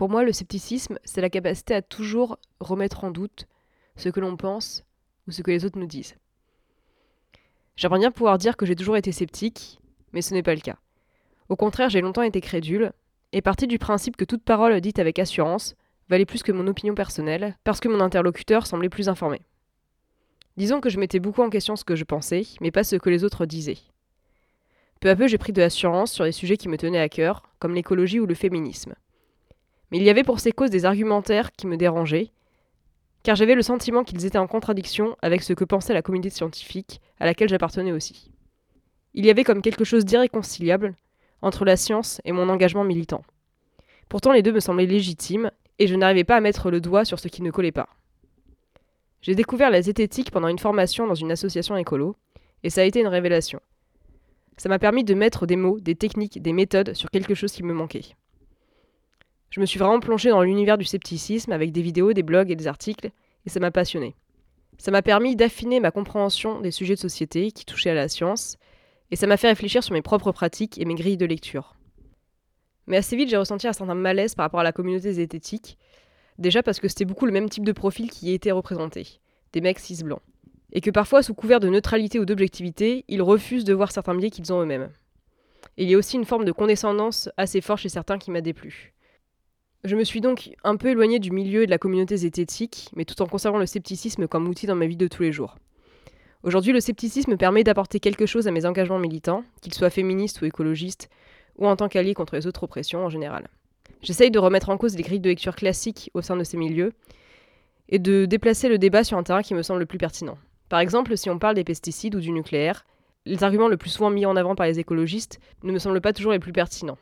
Pour moi, le scepticisme, c'est la capacité à toujours remettre en doute ce que l'on pense ou ce que les autres nous disent. J'aimerais bien pouvoir dire que j'ai toujours été sceptique, mais ce n'est pas le cas. Au contraire, j'ai longtemps été crédule, et parti du principe que toute parole dite avec assurance valait plus que mon opinion personnelle, parce que mon interlocuteur semblait plus informé. Disons que je mettais beaucoup en question ce que je pensais, mais pas ce que les autres disaient. Peu à peu, j'ai pris de l'assurance sur des sujets qui me tenaient à cœur, comme l'écologie ou le féminisme. Mais il y avait pour ces causes des argumentaires qui me dérangeaient, car j'avais le sentiment qu'ils étaient en contradiction avec ce que pensait la communauté scientifique, à laquelle j'appartenais aussi. Il y avait comme quelque chose d'irréconciliable entre la science et mon engagement militant. Pourtant les deux me semblaient légitimes, et je n'arrivais pas à mettre le doigt sur ce qui ne collait pas. J'ai découvert la zététique pendant une formation dans une association écolo, et ça a été une révélation. Ça m'a permis de mettre des mots, des techniques, des méthodes sur quelque chose qui me manquait. Je me suis vraiment plongé dans l'univers du scepticisme avec des vidéos, des blogs et des articles, et ça m'a passionné. Ça m'a permis d'affiner ma compréhension des sujets de société qui touchaient à la science, et ça m'a fait réfléchir sur mes propres pratiques et mes grilles de lecture. Mais assez vite, j'ai ressenti un certain malaise par rapport à la communauté zététique, déjà parce que c'était beaucoup le même type de profil qui y était représenté, des mecs cis blancs, et que parfois, sous couvert de neutralité ou d'objectivité, ils refusent de voir certains biais qu'ils ont eux-mêmes. il y a aussi une forme de condescendance assez forte chez certains qui m'a déplu. Je me suis donc un peu éloigné du milieu et de la communauté zététique, mais tout en conservant le scepticisme comme outil dans ma vie de tous les jours. Aujourd'hui, le scepticisme permet d'apporter quelque chose à mes engagements militants, qu'ils soient féministes ou écologistes, ou en tant qu'alliés contre les autres oppressions en général. J'essaye de remettre en cause les grilles de lecture classiques au sein de ces milieux, et de déplacer le débat sur un terrain qui me semble le plus pertinent. Par exemple, si on parle des pesticides ou du nucléaire, les arguments le plus souvent mis en avant par les écologistes ne me semblent pas toujours les plus pertinents.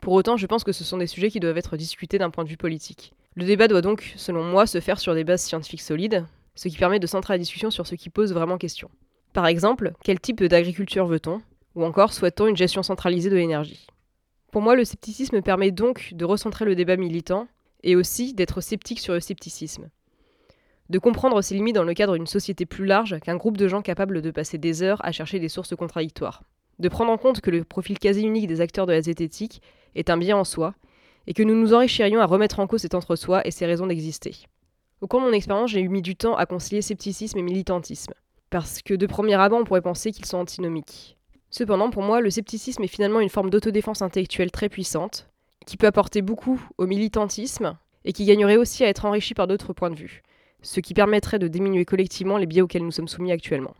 Pour autant, je pense que ce sont des sujets qui doivent être discutés d'un point de vue politique. Le débat doit donc, selon moi, se faire sur des bases scientifiques solides, ce qui permet de centrer la discussion sur ce qui pose vraiment question. Par exemple, quel type d'agriculture veut-on? Ou encore, souhaite-t-on une gestion centralisée de l'énergie Pour moi, le scepticisme permet donc de recentrer le débat militant et aussi d'être sceptique sur le scepticisme. De comprendre ses limites dans le cadre d'une société plus large qu'un groupe de gens capables de passer des heures à chercher des sources contradictoires. De prendre en compte que le profil quasi unique des acteurs de la zététique est un bien en soi, et que nous nous enrichirions à remettre en cause cet entre-soi et ses raisons d'exister. Au cours de mon expérience, j'ai eu mis du temps à concilier scepticisme et militantisme, parce que de premier abord, on pourrait penser qu'ils sont antinomiques. Cependant, pour moi, le scepticisme est finalement une forme d'autodéfense intellectuelle très puissante, qui peut apporter beaucoup au militantisme, et qui gagnerait aussi à être enrichi par d'autres points de vue, ce qui permettrait de diminuer collectivement les biais auxquels nous sommes soumis actuellement.